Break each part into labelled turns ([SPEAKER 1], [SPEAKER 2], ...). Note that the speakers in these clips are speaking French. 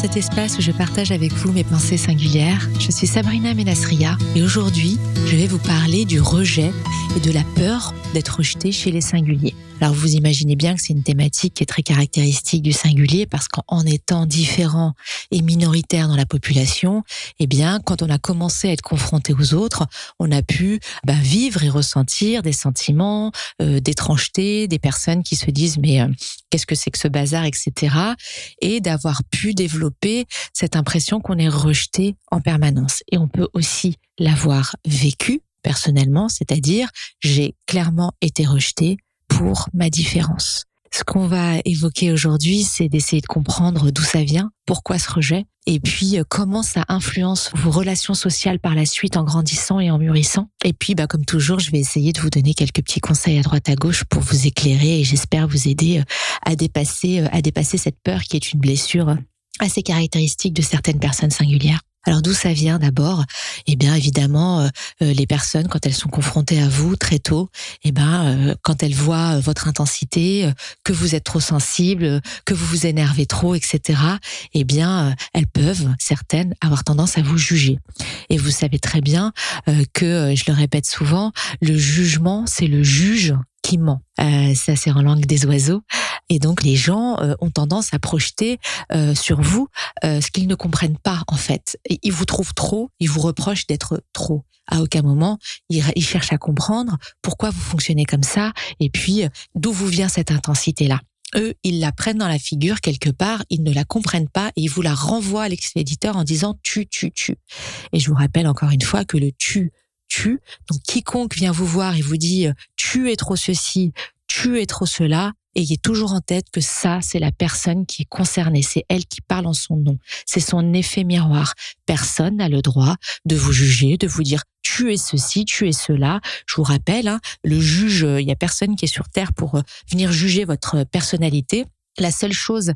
[SPEAKER 1] cet espace où je partage avec vous mes pensées singulières. Je suis Sabrina Menasria et aujourd'hui, je vais vous parler du rejet et de la peur d'être rejeté chez les singuliers. Alors vous imaginez bien que c'est une thématique qui est très caractéristique du singulier parce qu'en étant différent et minoritaire dans la population, eh bien quand on a commencé à être confronté aux autres, on a pu bah, vivre et ressentir des sentiments euh, d'étrangeté, des personnes qui se disent mais euh, qu'est-ce que c'est que ce bazar, etc. Et d'avoir pu développer cette impression qu'on est rejeté en permanence. Et on peut aussi l'avoir vécu personnellement, c'est-à-dire j'ai clairement été rejeté pour ma différence. Ce qu'on va évoquer aujourd'hui, c'est d'essayer de comprendre d'où ça vient, pourquoi ce rejet, et puis euh, comment ça influence vos relations sociales par la suite en grandissant et en mûrissant. Et puis, bah, comme toujours, je vais essayer de vous donner quelques petits conseils à droite à gauche pour vous éclairer et j'espère vous aider euh, à dépasser, euh, à dépasser cette peur qui est une blessure assez caractéristique de certaines personnes singulières. Alors d'où ça vient d'abord? Eh bien évidemment, euh, euh, les personnes quand elles sont confrontées à vous très tôt, eh ben euh, quand elles voient votre intensité, que vous êtes trop sensible, que vous vous énervez trop, etc. Eh bien elles peuvent certaines avoir tendance à vous juger. Et vous savez très bien que je le répète souvent, le jugement c'est le juge qui ment. ça c'est en langue des oiseaux. Et donc les gens euh, ont tendance à projeter euh, sur vous euh, ce qu'ils ne comprennent pas en fait. Ils vous trouvent trop, ils vous reprochent d'être trop. À aucun moment, ils, ils cherchent à comprendre pourquoi vous fonctionnez comme ça et puis d'où vous vient cette intensité-là eux, ils la prennent dans la figure quelque part, ils ne la comprennent pas et ils vous la renvoient à l'expéditeur en disant tu, tu, tu. Et je vous rappelle encore une fois que le tu, tu, donc quiconque vient vous voir et vous dit tu es trop ceci, tu es trop cela, ayez toujours en tête que ça, c'est la personne qui est concernée, c'est elle qui parle en son nom, c'est son effet miroir. Personne n'a le droit de vous juger, de vous dire tu es ceci, tu es cela. Je vous rappelle, hein, le juge, il y a personne qui est sur terre pour euh, venir juger votre personnalité. La seule chose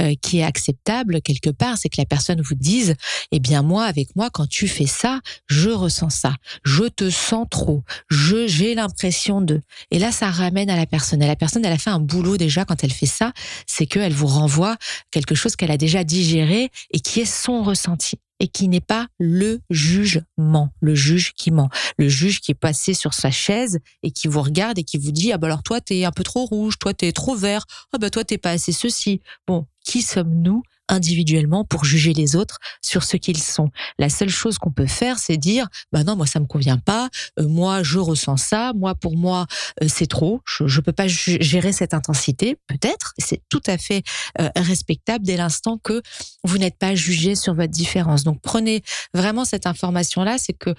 [SPEAKER 1] euh, qui est acceptable quelque part, c'est que la personne vous dise, eh bien moi, avec moi, quand tu fais ça, je ressens ça, je te sens trop, je j'ai l'impression de. Et là, ça ramène à la personne. Et la personne, elle a fait un boulot déjà quand elle fait ça, c'est qu'elle vous renvoie quelque chose qu'elle a déjà digéré et qui est son ressenti et qui n'est pas le jugement, le juge qui ment, le juge qui est passé sur sa chaise et qui vous regarde et qui vous dit ah bah alors toi t'es un peu trop rouge, toi t'es trop vert, ah bah toi t'es pas assez ceci. Bon, qui sommes-nous individuellement pour juger les autres sur ce qu'ils sont. La seule chose qu'on peut faire, c'est dire, bah non, moi ça me convient pas, euh, moi je ressens ça, moi pour moi euh, c'est trop, je, je peux pas gérer cette intensité, peut-être, c'est tout à fait euh, respectable dès l'instant que vous n'êtes pas jugé sur votre différence. Donc prenez vraiment cette information là, c'est que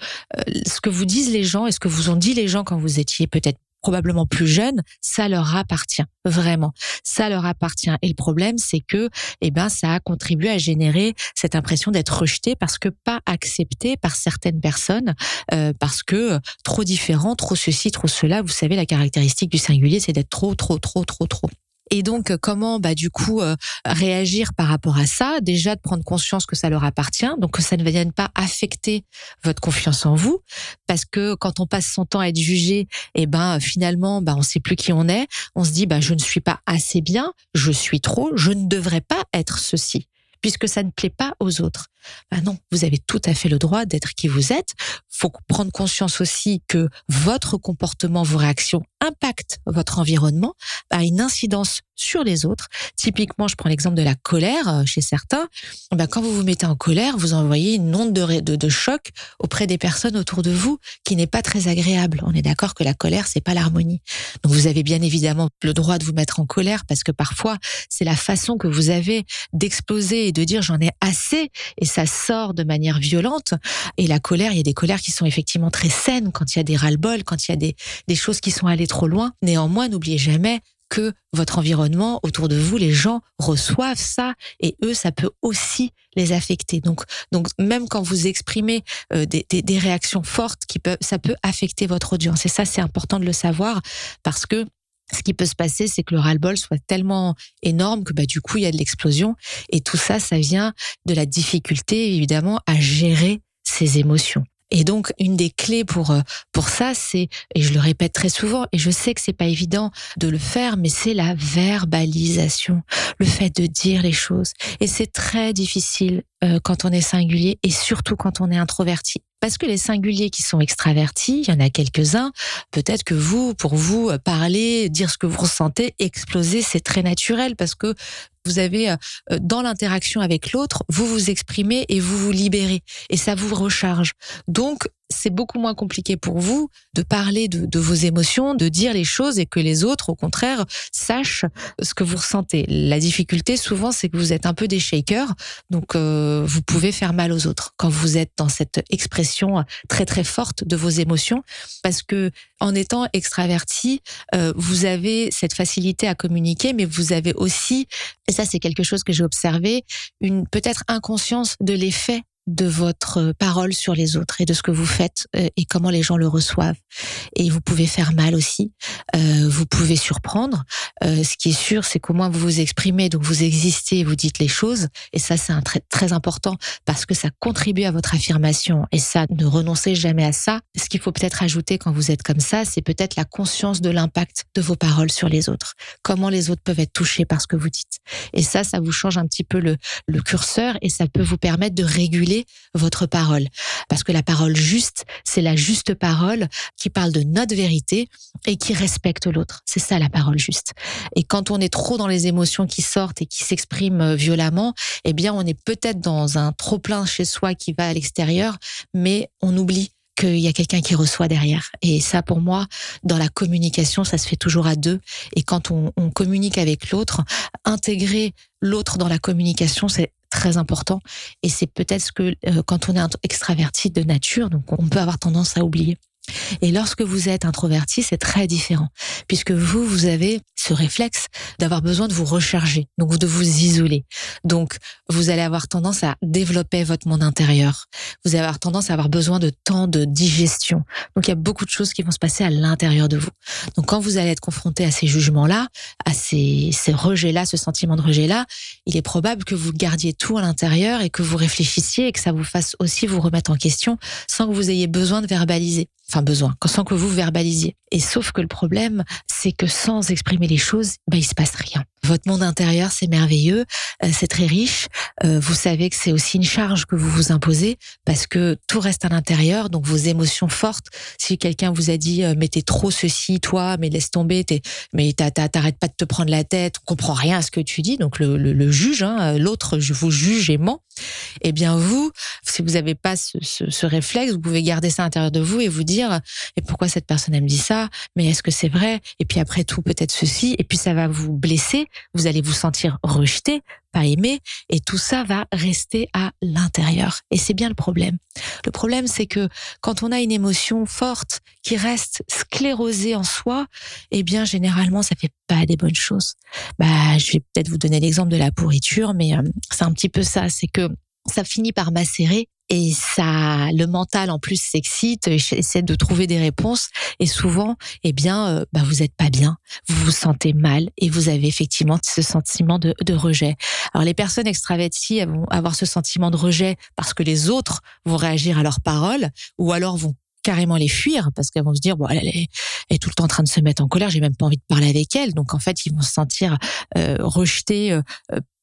[SPEAKER 1] ce que vous disent les gens et ce que vous ont dit les gens quand vous étiez peut-être probablement plus jeunes, ça leur appartient vraiment. Ça leur appartient. Et le problème, c'est que, eh ben, ça a contribué à générer cette impression d'être rejeté parce que pas accepté par certaines personnes, euh, parce que trop différent, trop ceci, trop cela. Vous savez, la caractéristique du singulier, c'est d'être trop, trop, trop, trop, trop. Et donc, euh, comment, bah, du coup, euh, réagir par rapport à ça? Déjà, de prendre conscience que ça leur appartient, donc que ça ne vienne pas affecter votre confiance en vous, parce que quand on passe son temps à être jugé, et eh ben, finalement, bah, on sait plus qui on est. On se dit, bah, je ne suis pas assez bien, je suis trop, je ne devrais pas être ceci puisque ça ne plaît pas aux autres. Ben non, vous avez tout à fait le droit d'être qui vous êtes. Faut prendre conscience aussi que votre comportement, vos réactions impactent votre environnement, a une incidence sur les autres. Typiquement, je prends l'exemple de la colère euh, chez certains. Ben, quand vous vous mettez en colère, vous envoyez une onde de, choc auprès des personnes autour de vous qui n'est pas très agréable. On est d'accord que la colère, c'est pas l'harmonie. Donc, vous avez bien évidemment le droit de vous mettre en colère parce que parfois, c'est la façon que vous avez d'exploser et de dire j'en ai assez ça sort de manière violente. Et la colère, il y a des colères qui sont effectivement très saines quand il y a des ras-le-bol, quand il y a des, des choses qui sont allées trop loin. Néanmoins, n'oubliez jamais que votre environnement autour de vous, les gens reçoivent ça et eux, ça peut aussi les affecter. Donc, donc même quand vous exprimez euh, des, des, des, réactions fortes, qui peuvent, ça peut affecter votre audience. Et ça, c'est important de le savoir parce que ce qui peut se passer, c'est que le ras-le-bol soit tellement énorme que bah, du coup, il y a de l'explosion. Et tout ça, ça vient de la difficulté, évidemment, à gérer ses émotions. Et donc, une des clés pour euh, pour ça, c'est et je le répète très souvent, et je sais que c'est pas évident de le faire, mais c'est la verbalisation, le fait de dire les choses. Et c'est très difficile euh, quand on est singulier et surtout quand on est introverti. Parce que les singuliers qui sont extravertis, il y en a quelques-uns, peut-être que vous, pour vous, euh, parler, dire ce que vous ressentez, exploser, c'est très naturel parce que vous avez euh, dans l'interaction avec l'autre, vous vous exprimez et vous vous libérez et ça vous recharge. Donc c'est beaucoup moins compliqué pour vous de parler de, vos émotions, de dire les choses et que les autres, au contraire, sachent ce que vous ressentez. La difficulté, souvent, c'est que vous êtes un peu des shakers, donc euh, vous pouvez faire mal aux autres quand vous êtes dans cette expression très très forte de vos émotions, parce que en étant extraverti, euh, vous avez cette facilité à communiquer, mais vous avez aussi, ça c'est quelque chose que j'ai observé, une peut-être inconscience de l'effet de votre parole sur les autres et de ce que vous faites euh, et comment les gens le reçoivent. Et vous pouvez faire mal aussi, euh, vous pouvez surprendre. Euh, ce qui est sûr, c'est qu'au moins vous vous exprimez, donc vous existez, vous dites les choses. Et ça, c'est un très, très important parce que ça contribue à votre affirmation. Et ça, ne renoncez jamais à ça. Ce qu'il faut peut-être ajouter quand vous êtes comme ça, c'est peut-être la conscience de l'impact de vos paroles sur les autres. Comment les autres peuvent être touchés par ce que vous dites. Et ça, ça vous change un petit peu le curseur et ça peut vous permettre de réguler votre parole. Parce que la parole juste, c'est la juste parole qui parle de notre vérité et qui respecte l'autre. C'est ça la parole juste. Et quand on est trop dans les émotions qui sortent et qui s'expriment euh, violemment, eh bien on est peut-être dans un trop plein chez soi qui va à l'extérieur, mais on oublie qu'il y a quelqu'un qui reçoit derrière. Et ça, pour moi, dans la communication, ça se fait toujours à deux. Et quand on, on communique avec l'autre, intégrer l'autre dans la communication, c'est très important. Et c'est peut-être ce que euh, quand on est extraverti de nature, donc on peut avoir tendance à oublier. Et lorsque vous êtes introverti, c'est très différent, puisque vous, vous avez ce réflexe d'avoir besoin de vous recharger, donc de vous isoler. Donc, vous allez avoir tendance à développer votre monde intérieur. Vous allez avoir tendance à avoir besoin de temps de digestion. Donc, il y a beaucoup de choses qui vont se passer à l'intérieur de vous. Donc, quand vous allez être confronté à ces jugements-là, à ces, ces rejets-là, ce sentiment de rejet-là, il est probable que vous gardiez tout à l'intérieur et que vous réfléchissiez et que ça vous fasse aussi vous remettre en question sans que vous ayez besoin de verbaliser enfin besoin, sans que vous verbalisiez. Et sauf que le problème, c'est que sans exprimer les choses, bah, il se passe rien. Votre monde intérieur, c'est merveilleux, euh, c'est très riche. Euh, vous savez que c'est aussi une charge que vous vous imposez parce que tout reste à l'intérieur, donc vos émotions fortes. Si quelqu'un vous a dit euh, mais t'es trop ceci, toi, mais laisse tomber, mais t'arrêtes pas de te prendre la tête, on comprend rien à ce que tu dis. Donc le, juge, hein, l'autre, je vous juge et ment. Eh bien vous, si vous n'avez pas ce, réflexe, vous pouvez garder ça à l'intérieur de vous et vous dire et pourquoi cette personne elle me dit ça? Mais est-ce que c'est vrai? Et puis après tout, peut-être ceci. Et puis ça va vous blesser vous allez vous sentir rejeté, pas aimé, et tout ça va rester à l'intérieur. Et c'est bien le problème. Le problème, c'est que quand on a une émotion forte qui reste sclérosée en soi, eh bien, généralement, ça fait pas des bonnes choses. Bah, je vais peut-être vous donner l'exemple de la pourriture, mais euh, c'est un petit peu ça. C'est que ça finit par macérer et ça, le mental en plus s'excite, essaie de trouver des réponses. Et souvent, eh bien, euh, bah, vous êtes pas bien, vous vous sentez mal et vous avez effectivement ce sentiment de, de rejet. Alors les personnes extraverties vont avoir ce sentiment de rejet parce que les autres vont réagir à leurs paroles ou alors vont carrément les fuir parce qu'elles vont se dire bon elle est, elle est, tout le temps en train de se mettre en colère j'ai même pas envie de parler avec elle. Donc en fait ils vont se sentir euh, rejetés euh,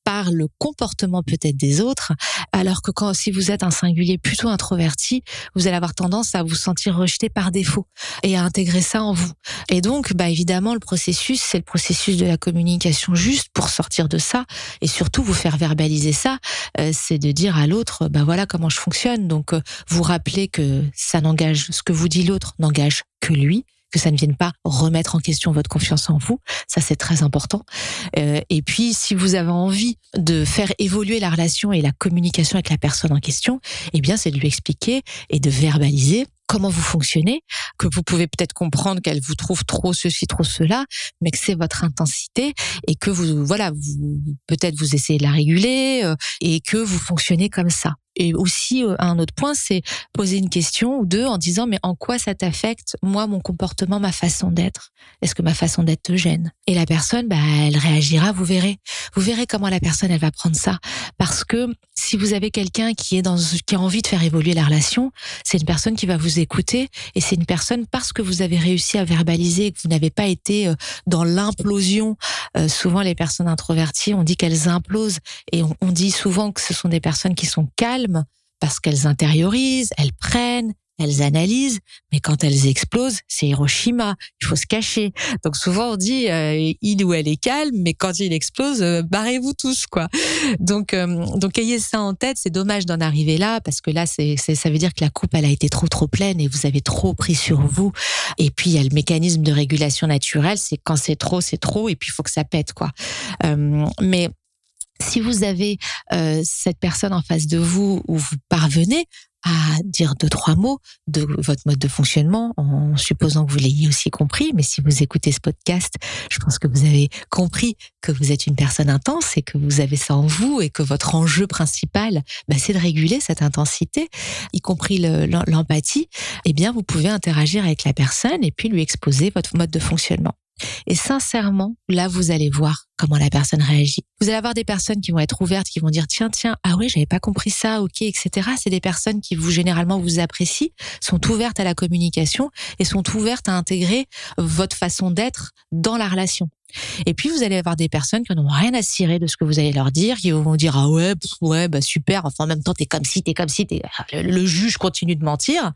[SPEAKER 1] par le comportement peut-être des autres, alors que quand si vous êtes un singulier plutôt introverti, vous allez avoir tendance à vous sentir rejeté par défaut et à intégrer ça en vous. Et donc, bah évidemment, le processus, c'est le processus de la communication juste pour sortir de ça et surtout vous faire verbaliser ça, euh, c'est de dire à l'autre, bah voilà comment je fonctionne. Donc, euh, vous rappelez que ça n'engage, ce que vous dit l'autre n'engage que lui que ça ne vienne pas remettre en question votre confiance en vous. Ça, c'est très important. Euh, et puis, si vous avez envie de faire évoluer la relation et la communication avec la personne en question, eh bien, c'est de lui expliquer et de verbaliser comment vous fonctionnez, que vous pouvez peut-être comprendre qu'elle vous trouve trop ceci, trop cela, mais que c'est votre intensité et que vous, voilà, vous, peut-être vous essayez de la réguler euh, et que vous fonctionnez comme ça. Et aussi un autre point, c'est poser une question ou deux en disant mais en quoi ça t'affecte moi mon comportement, ma façon d'être? Est-ce que ma façon d'être te gêne? Et la personne, bah, elle réagira. Vous verrez, vous verrez comment la personne elle va prendre ça parce que si vous avez quelqu'un qui est dans qui a envie de faire évoluer la relation, c'est une personne qui va vous écouter et c'est une personne parce que vous avez réussi à verbaliser que vous n'avez pas été dans l'implosion. souvent les personnes introverties, on dit qu'elles implosent et on dit souvent que ce sont des personnes qui sont calmes parce qu'elles intériorisent, elles prennent, elles analysent, mais quand elles explosent, c'est Hiroshima. Il faut se cacher. Donc souvent on dit euh, il ou elle est calme, mais quand il explose, euh, barrez-vous tous quoi. Donc euh, donc ayez ça en tête. C'est dommage d'en arriver là parce que là ça veut dire que la coupe elle a été trop trop pleine et vous avez trop pris sur vous. Et puis il y a le mécanisme de régulation naturelle, c'est quand c'est trop c'est trop et puis il faut que ça pète quoi. mais si vous avez euh, cette personne en face de vous où vous parvenez à dire deux trois mots de votre mode de fonctionnement en supposant que vous l'ayez aussi compris mais si vous écoutez ce podcast je pense que vous avez compris que vous êtes une personne intense et que vous avez ça en vous et que votre enjeu principal bah, c'est de réguler cette intensité y compris l'empathie eh bien vous pouvez interagir avec la personne et puis lui exposer votre mode de fonctionnement et sincèrement, là, vous allez voir comment la personne réagit. Vous allez avoir des personnes qui vont être ouvertes, qui vont dire tiens, tiens, ah oui, j'avais pas compris ça, ok, etc. C'est des personnes qui vous généralement vous apprécient, sont ouvertes à la communication et sont ouvertes à intégrer votre façon d'être dans la relation. Et puis vous allez avoir des personnes qui n'ont rien à cirer de ce que vous allez leur dire, qui vont dire ah ouais, ouais, bah super. Enfin en même temps t'es comme si, t'es comme si, t'es... le juge continue de mentir.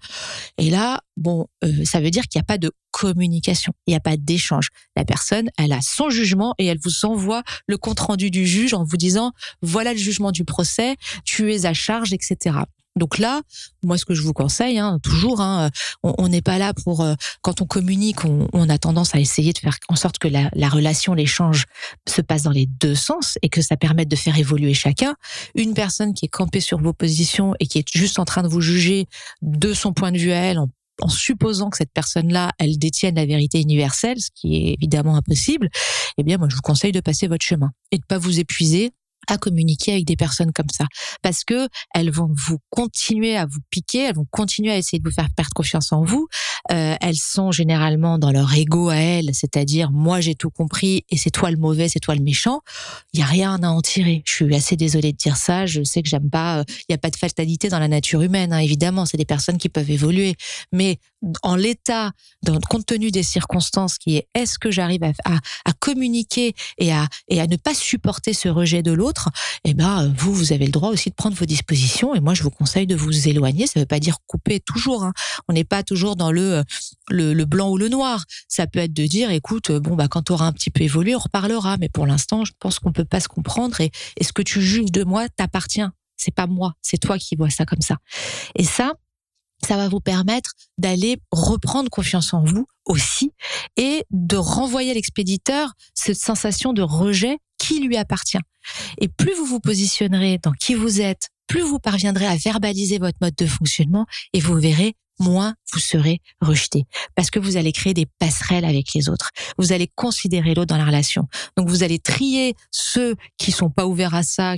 [SPEAKER 1] Et là, bon, euh, ça veut dire qu'il n'y a pas de communication, il n'y a pas d'échange. La personne, elle a son jugement et elle vous envoie le compte rendu du juge en vous disant voilà le jugement du procès, tu es à charge, etc. Donc là, moi, ce que je vous conseille, hein, toujours, hein, on n'est pas là pour euh, quand on communique, on, a tendance à essayer de faire en sorte que la, la relation, l'échange se passe dans les deux sens et que ça permette de faire évoluer chacun. Une personne qui est campée sur vos positions et qui est juste en train de vous juger de son point de vue à elle, en en supposant que cette personne-là, elle détienne la vérité universelle, ce qui est évidemment impossible, eh bien, moi, je vous conseille de passer votre chemin et de pas vous épuiser à communiquer avec des personnes comme ça parce que elles vont vous continuer à vous piquer, elles vont continuer à essayer de vous faire perdre confiance en vous. Euh, elles sont généralement dans leur ego à elles, c'est-à-dire moi j'ai tout compris et c'est toi le mauvais, c'est toi le méchant. Il y a rien à en tirer. Je suis assez désolée de dire ça. Je sais que j'aime pas. Euh, il y a pas de fatalité dans la nature humaine. Hein, évidemment, c'est des personnes qui peuvent évoluer, mais en l'état, compte tenu des circonstances, qui est est-ce que j'arrive à, à, à, communiquer et à, et à ne pas supporter ce rejet de l'autre, eh ben vous, vous avez le droit aussi de prendre vos dispositions. Et moi, je vous conseille de vous éloigner. Ça ne veut pas dire couper toujours. Hein. On n'est pas toujours dans le, le, blanc ou le noir. Ça peut être de dire, écoute, bon bah quand tu auras un petit peu évolué, on reparlera. Mais pour l'instant, je pense qu'on peut pas se comprendre. Et, et ce que tu juges de moi t'appartient. C'est pas moi, c'est toi qui vois ça comme ça. Et ça, ça va vous permettre d'aller reprendre confiance en vous aussi et de renvoyer à l'expéditeur cette sensation de rejet qui lui appartient. Et plus vous vous positionnerez dans qui vous êtes, plus vous parviendrez à verbaliser votre mode de fonctionnement et vous verrez moins vous serez rejeté parce que vous allez créer des passerelles avec les autres. Vous allez considérer l'autre dans la relation. Donc vous allez trier ceux qui sont pas ouverts à ça,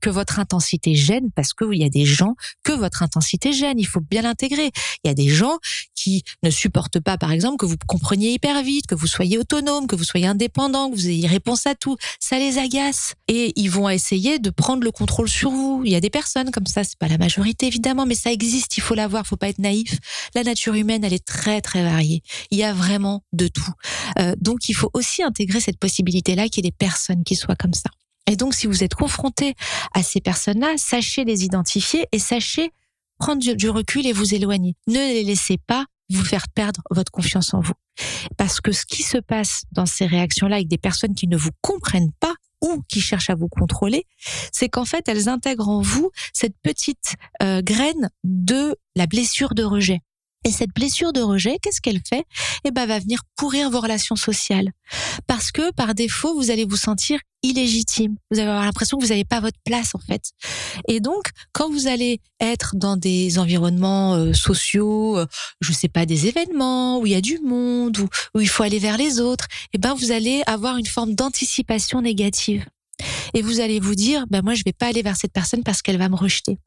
[SPEAKER 1] que votre intensité gêne parce qu'il y a des gens que votre intensité gêne. Il faut bien l'intégrer. Il y a des gens qui ne supportent pas, par exemple, que vous compreniez hyper vite, que vous soyez autonome, que vous soyez indépendant, que vous ayez réponse à tout. Ça les agace et ils vont essayer de prendre le contrôle sur vous. Il y a des personnes comme ça. C'est pas la majorité évidemment, mais ça existe. Il faut l'avoir. Faut pas être naïf. La nature humaine, elle est très très variée. Il y a vraiment de tout. Euh, donc il faut aussi intégrer cette possibilité-là qu'il y ait des personnes qui soient comme ça. Et donc, si vous êtes confronté à ces personnes-là, sachez les identifier et sachez prendre du, recul et vous éloigner. Ne les laissez pas vous faire perdre votre confiance en vous. Parce que ce qui se passe dans ces réactions-là avec des personnes qui ne vous comprennent pas ou qui cherchent à vous contrôler, c'est qu'en fait, elles intègrent en vous cette petite euh, graine de la blessure de rejet. Et cette blessure de rejet, qu'est-ce qu'elle fait? Eh ben, va venir pourrir vos relations sociales. Parce que, par défaut, vous allez vous sentir illégitime. Vous allez avoir l'impression que vous n'avez pas votre place, en fait. Et donc, quand vous allez être dans des environnements euh, sociaux, euh, je sais pas, des événements où il y a du monde, où, il faut aller vers les autres, eh ben, vous allez avoir une forme d'anticipation négative. Et vous allez vous dire, ben, moi, je vais pas aller vers cette personne parce qu'elle va me rejeter.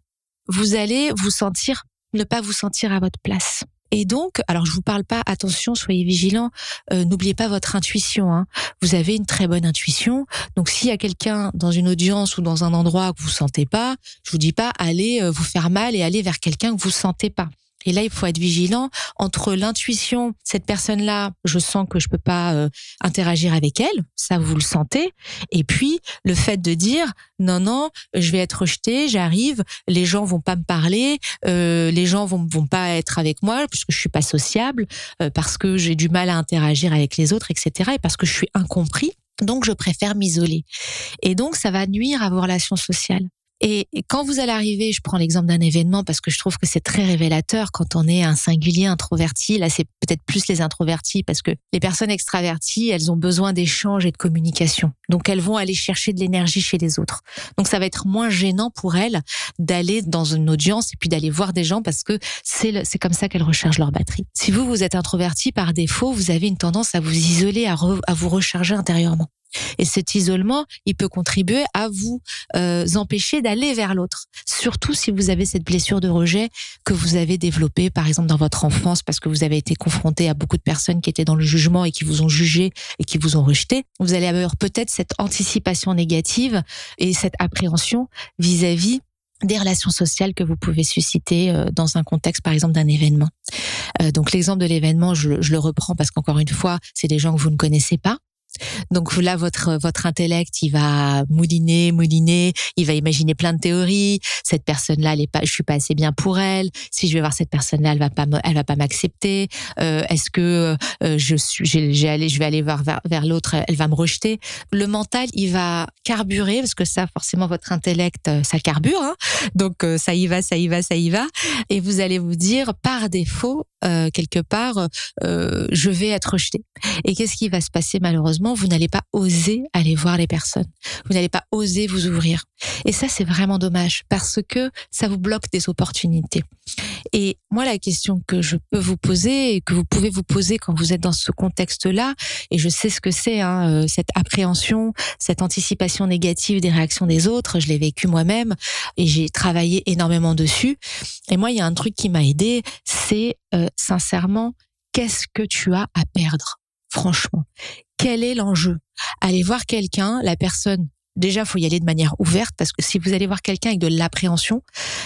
[SPEAKER 1] vous allez vous sentir, ne pas vous sentir à votre place. Et donc, alors je vous parle pas, attention, soyez vigilants, euh, n'oubliez pas votre intuition. Hein. Vous avez une très bonne intuition. Donc s'il y a quelqu'un dans une audience ou dans un endroit que vous sentez pas, je vous dis pas allez euh, vous faire mal et aller vers quelqu'un que vous sentez pas. Et là, il faut être vigilant entre l'intuition, cette personne-là, je sens que je peux pas euh, interagir avec elle, ça vous le sentez, et puis le fait de dire non non, je vais être rejeté, j'arrive, les gens vont pas me parler, euh, les gens vont vont pas être avec moi puisque je suis pas sociable, euh, parce que j'ai du mal à interagir avec les autres, etc. Et parce que je suis incompris. Donc, je préfère m'isoler. Et donc, ça va nuire à vos relations sociales. Et quand vous allez arriver, je prends l'exemple d'un événement parce que je trouve que c'est très révélateur quand on est un singulier introverti. Là, c'est peut-être plus les introvertis parce que les personnes extraverties, elles ont besoin d'échanges et de communication. Donc, elles vont aller chercher de l'énergie chez les autres. Donc, ça va être moins gênant pour elles d'aller dans une audience et puis d'aller voir des gens parce que c'est comme ça qu'elles rechargent leur batterie. Si vous, vous êtes introverti par défaut, vous avez une tendance à vous isoler, à vous recharger intérieurement. Et cet isolement, il peut contribuer à vous euh, empêcher d'aller vers l'autre. Surtout si vous avez cette blessure de rejet que vous avez développée, par exemple, dans votre enfance, parce que vous avez été confronté à beaucoup de personnes qui étaient dans le jugement et qui vous ont jugé et qui vous ont rejeté. Vous allez avoir peut-être cette anticipation négative et cette appréhension vis-à-vis des relations sociales que vous pouvez susciter euh, dans un contexte, par exemple, d'un événement. Euh, donc l'exemple de l'événement, je, je, le reprends parce qu'encore une fois, c'est des gens que vous ne connaissez pas. Donc là, votre votre intellect, il va mouliner, mouliner, il va imaginer plein de théories. Cette personne-là, elle est pas, je suis pas assez bien pour elle. Si je vais voir cette personne-là, elle va pas, elle va pas m'accepter. Euh, Est-ce que euh, je suis, j'ai allé, je vais aller voir vers, l'autre, elle va me rejeter. Le mental, il va carburer parce que ça, forcément, votre intellect, euh, ça carbure. Hein Donc ça y va, ça y va, ça y va, et vous allez vous dire par défaut, quelque part, je vais être rejeté. Et qu'est-ce qui va se passer malheureusement? Vous n'allez pas oser aller voir les personnes. Vous n'allez pas oser vous ouvrir. Et ça, c'est vraiment dommage parce que ça vous bloque des opportunités. Et moi, la question que je peux vous poser et que vous pouvez vous poser quand vous êtes dans ce contexte-là, et je sais ce que c'est, hein, euh, cette appréhension, cette anticipation négative des réactions des autres, je l'ai vécu moi-même et j'ai travaillé énormément dessus. Et moi, il y a un truc qui m'a aidé, c'est euh, sincèrement, qu'est-ce que tu as à perdre Franchement, quel est l'enjeu? Aller voir quelqu'un, la personne déjà, faut y aller de manière ouverte parce que si vous allez voir quelqu'un avec de l'appréhension,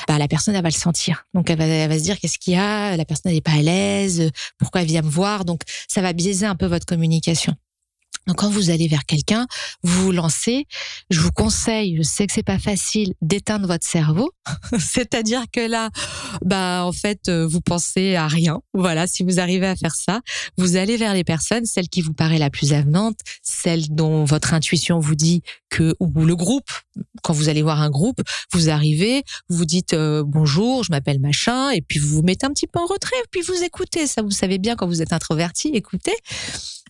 [SPEAKER 1] bah, la personne, elle va le sentir. Donc, elle va, elle va se dire qu'est-ce qu'il y a, la personne, n'est pas à l'aise, pourquoi elle vient me voir? Donc, ça va biaiser un peu votre communication. Donc quand vous allez vers quelqu'un, vous vous lancez. Je vous conseille, je sais que c'est pas facile, d'éteindre votre cerveau. C'est-à-dire que là, bah en fait, euh, vous pensez à rien. Voilà, si vous arrivez à faire ça, vous allez vers les personnes, celle qui vous paraît la plus avenante, celle dont votre intuition vous dit que ou le groupe. Quand vous allez voir un groupe, vous arrivez, vous dites euh, bonjour, je m'appelle machin, et puis vous vous mettez un petit peu en retrait, puis vous écoutez. Ça, vous savez bien quand vous êtes introverti, écoutez.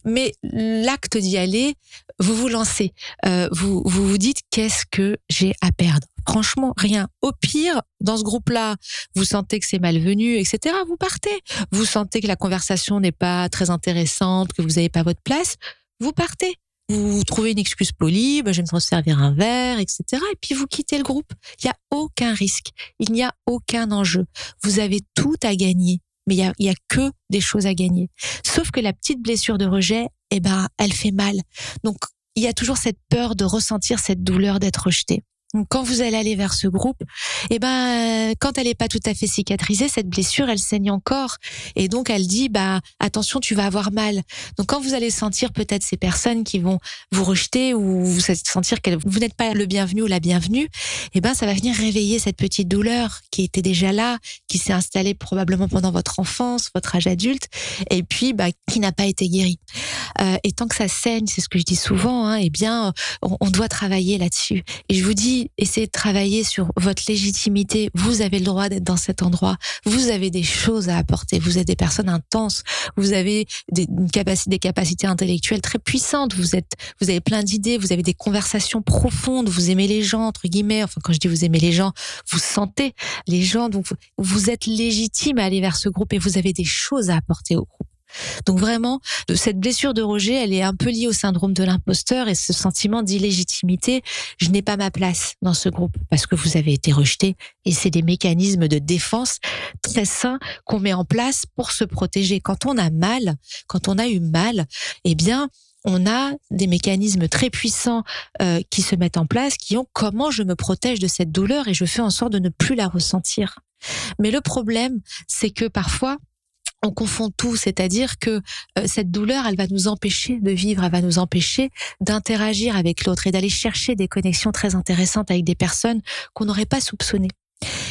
[SPEAKER 1] Mais l'acte d'y aller, vous vous lancez. Euh, vous, vous vous dites qu'est-ce que j'ai à perdre? Franchement, rien. Au pire, dans ce groupe-là, vous sentez que c'est malvenu, etc. Vous partez. Vous sentez que la conversation n'est pas très intéressante, que vous n'avez pas votre place. Vous partez. Vous trouvez une excuse polie, bah, je vais me servir un verre, etc. Et puis vous quittez le groupe. Il n'y a aucun risque. Il n'y a aucun enjeu. Vous avez tout à gagner mais il y a, a que des choses à gagner. Sauf que la petite blessure de rejet, eh ben, elle fait mal. Donc, il y a toujours cette peur de ressentir cette douleur d'être rejeté. Quand vous allez aller vers ce groupe, eh ben, quand elle n'est pas tout à fait cicatrisée, cette blessure, elle saigne encore. Et donc, elle dit, bah, attention, tu vas avoir mal. Donc, quand vous allez sentir peut-être ces personnes qui vont vous rejeter ou vous sentir que vous n'êtes pas le bienvenu ou la bienvenue, eh ben, ça va venir réveiller cette petite douleur qui était déjà là, qui s'est installée probablement pendant votre enfance, votre âge adulte, et puis, bah, qui n'a pas été guérie. Euh, et tant que ça saigne, c'est ce que je dis souvent, hein, eh bien, on doit travailler là-dessus. Et je vous dis, essayez de travailler sur votre légitimité. Vous avez le droit d'être dans cet endroit. Vous avez des choses à apporter. Vous êtes des personnes intenses. Vous avez des capacités, intellectuelles très puissantes. Vous êtes, vous avez plein d'idées. Vous avez des conversations profondes. Vous aimez les gens, entre guillemets. Enfin, quand je dis vous aimez les gens, vous sentez les gens. Donc, vous êtes légitime à aller vers ce groupe et vous avez des choses à apporter au groupe. Donc vraiment, cette blessure de rejet, elle est un peu liée au syndrome de l'imposteur et ce sentiment d'illégitimité. Je n'ai pas ma place dans ce groupe parce que vous avez été rejeté et c'est des mécanismes de défense très sains qu'on met en place pour se protéger. Quand on a mal, quand on a eu mal, eh bien, on a des mécanismes très puissants euh, qui se mettent en place, qui ont comment je me protège de cette douleur et je fais en sorte de ne plus la ressentir. Mais le problème, c'est que parfois, on confond tout, c'est-à-dire que euh, cette douleur, elle va nous empêcher de vivre, elle va nous empêcher d'interagir avec l'autre et d'aller chercher des connexions très intéressantes avec des personnes qu'on n'aurait pas soupçonnées.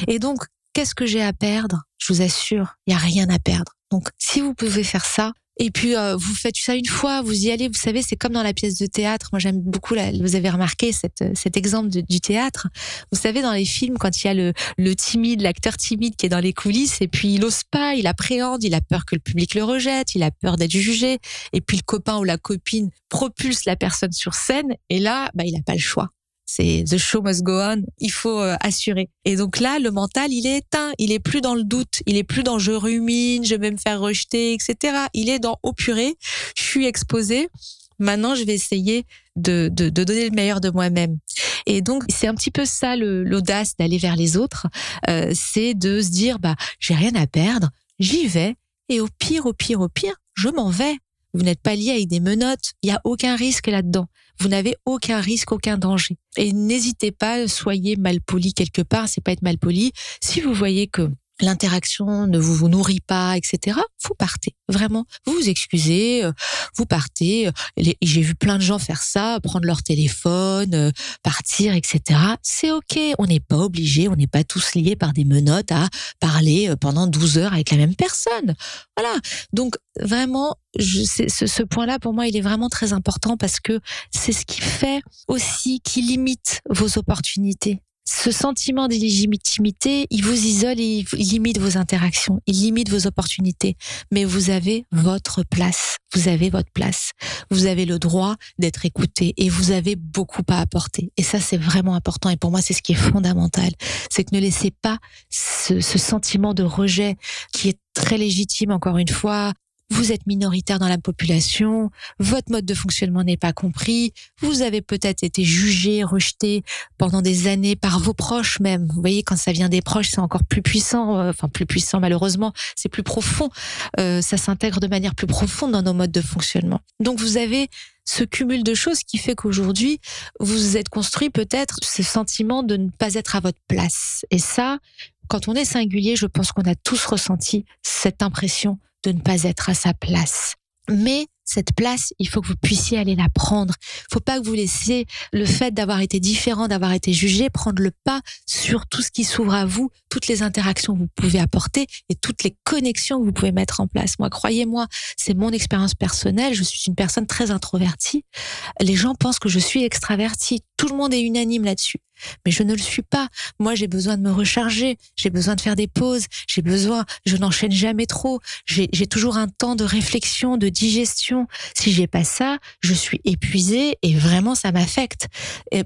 [SPEAKER 1] Et donc, qu'est-ce que j'ai à perdre? Je vous assure, il y a rien à perdre. Donc, si vous pouvez faire ça, et puis euh, vous faites ça une fois, vous y allez. Vous savez, c'est comme dans la pièce de théâtre. Moi, j'aime beaucoup. vous avez remarqué cette, cet exemple du théâtre. Vous savez, dans les films, quand il y a le, le timide, l'acteur timide qui est dans les coulisses, et puis il ose pas, il appréhende, il a peur que le public le rejette, il a peur d'être jugé, et puis le copain ou la copine propulse la personne sur scène, et là, bah, il n'a pas le choix c'est the show must go on, il faut euh, assurer. Et donc là, le mental, il est éteint, il est plus dans le doute, il est plus dans je rumine, je vais me faire rejeter, etc. Il est dans au purée, je suis exposé. Maintenant, je vais essayer de, de, de donner le meilleur de moi-même. Et donc, c'est un petit peu ça l'audace d'aller vers les autres, euh, c'est de se dire, bah, j'ai rien à perdre, j'y vais, et au pire, au pire, au pire, je m'en vais. Vous n'êtes pas lié avec des menottes. Il n'y a aucun risque là-dedans. Vous n'avez aucun risque, aucun danger. Et n'hésitez pas, soyez mal poli quelque part. C'est pas être mal poli. Si vous voyez que l'interaction ne vous, nourrit pas, etc., vous partez. Vraiment, vous vous excusez, euh, vous partez. J'ai vu plein de gens faire ça, prendre leur téléphone, euh, partir, etc. C'est ok, on n'est pas obligé, on n'est pas tous liés par des menottes à parler euh, pendant 12 heures avec la même personne. Voilà. Donc vraiment, ce point-là, pour moi, il est vraiment très important parce que c'est ce qui fait aussi, qui limite vos opportunités ce sentiment d'illégitimité, il vous isole et il limite vos interactions, il limite vos opportunités. Mais vous avez votre place. Vous avez votre place. Vous avez le droit d'être écouté et vous avez beaucoup à apporter. Et ça, c'est vraiment important. Et pour moi, c'est ce qui est fondamental. C'est que ne laissez pas ce, ce sentiment de rejet qui est très légitime, encore une fois, vous êtes minoritaire dans la population, votre mode de fonctionnement n'est pas compris, vous avez peut-être été jugé, rejeté pendant des années par vos proches même. Vous voyez, quand ça vient des proches, c'est encore plus puissant, euh, enfin plus puissant malheureusement, c'est plus profond, euh, ça s'intègre de manière plus profonde dans nos modes de fonctionnement. Donc vous avez ce cumul de choses qui fait qu'aujourd'hui, vous êtes construit peut-être ce sentiment de ne pas être à votre place. Et ça, quand on est singulier, je pense qu'on a tous ressenti cette impression de ne pas être à sa place. Mais cette place, il faut que vous puissiez aller la prendre. Il faut pas que vous laissiez le fait d'avoir été différent, d'avoir été jugé, prendre le pas sur tout ce qui s'ouvre à vous, toutes les interactions que vous pouvez apporter et toutes les connexions que vous pouvez mettre en place. Moi, croyez-moi, c'est mon expérience personnelle. Je suis une personne très introvertie. Les gens pensent que je suis extravertie. Tout le monde est unanime là-dessus. Mais je ne le suis pas. Moi, j'ai besoin de me recharger, j'ai besoin de faire des pauses, j'ai besoin, je n'enchaîne jamais trop, j'ai toujours un temps de réflexion, de digestion. Si j'ai pas ça, je suis épuisée et vraiment ça m'affecte.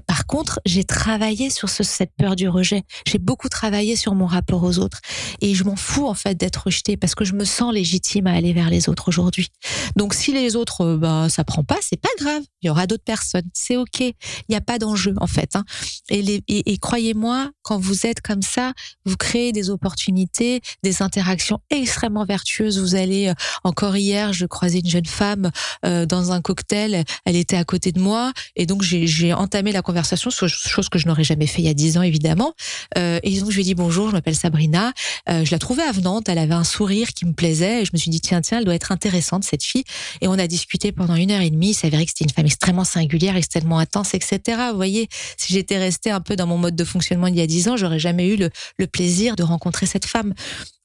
[SPEAKER 1] Par contre, j'ai travaillé sur ce, cette peur du rejet. J'ai beaucoup travaillé sur mon rapport aux autres et je m'en fous en fait d'être rejetée parce que je me sens légitime à aller vers les autres aujourd'hui. Donc si les autres, euh, bah ça prend pas, c'est pas grave. Il y aura d'autres personnes, c'est ok. Il n'y a pas d'enjeu en fait. Hein. Et et, croyez-moi, quand vous êtes comme ça, vous créez des opportunités, des interactions extrêmement vertueuses. Vous allez, euh, encore hier, je croisais une jeune femme euh, dans un cocktail, elle était à côté de moi, et donc j'ai entamé la conversation, chose que je n'aurais jamais fait il y a dix ans, évidemment. Euh, et donc je lui ai dit bonjour, je m'appelle Sabrina. je la trouvais avenante, elle avait un sourire qui me plaisait, et je me suis dit tiens, tiens, elle doit être intéressante, cette fille. Et on a discuté pendant une heure et demie, c'est vrai que c'était une femme extrêmement singulière, extrêmement intense, etc. Vous voyez, si j'étais restée un peu dans mon mode de fonctionnement il y a dix ans, j'aurais jamais eu le, plaisir de rencontrer cette femme.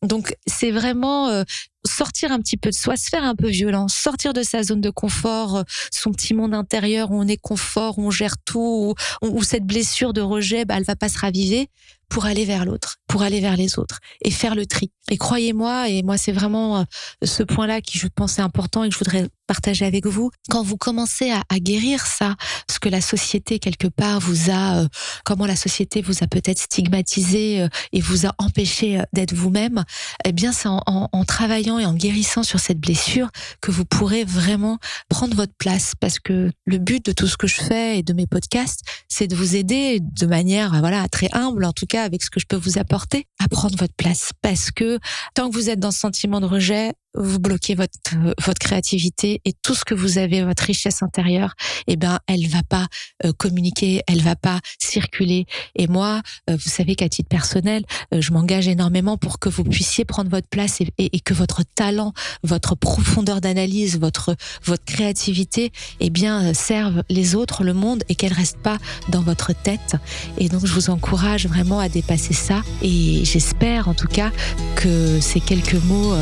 [SPEAKER 1] Donc c'est vraiment euh, sortir un petit peu de soi, se faire un peu violence, sortir de sa zone de confort, euh, son petit monde intérieur où on est confort, où on gère tout, où, cette blessure de rejet, bah, elle va pas se raviver pour aller vers l'autre, pour aller vers les autres et faire le tri. Et croyez-moi, et moi c'est vraiment euh, ce point-là qui je pense est important et que je voudrais partager avec vous. Quand vous commencez à, guérir ça, ce que la société quelque part vous a, euh, comment la société vous a peut-être stigmatisé euh, et vous a empêché euh, d'être vous-même, eh bien c'est en, en, en, travaillant et en guérissant sur cette blessure que vous pourrez vraiment prendre votre place. Parce que le but de tout ce que je fais et de mes podcasts, c'est de vous aider de manière, voilà, très humble en tout cas avec ce que je peux vous apporter, à prendre votre place. Parce que tant que vous êtes dans ce sentiment de rejet, vous bloquez votre créativité et tout ce que vous avez, votre richesse intérieure, eh ben elle va pas euh, communiquer, elle va pas circuler. Et moi, euh, vous savez qu'à titre personnel, euh, je m'engage énormément pour que vous puissiez prendre votre place et, que votre talent, votre profondeur d'analyse, votre votre créativité, eh bien serve les autres, le monde et qu'elle reste pas dans votre tête. Et donc je vous encourage vraiment à dépasser ça et j'espère en tout cas que ces quelques mots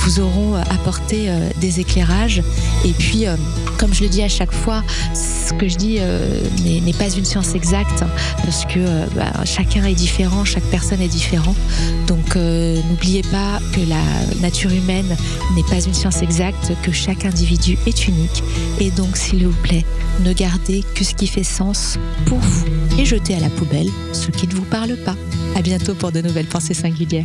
[SPEAKER 1] vous auront apporté euh, des éclairages. Et puis, euh, comme je le dis à chaque fois, ce que je dis euh, n'est pas une science exacte parce que bah, chacun est différent, chaque personne est différent. Donc, n'oubliez pas que la nature humaine n'est pas une science exacte, que chaque individu est unique. Et donc, s'il vous plaît, ne gardez que ce qui fait sens pour vous et jetez à la poubelle ce qui ne vous parle pas. À bientôt pour de nouvelles pensées singulières.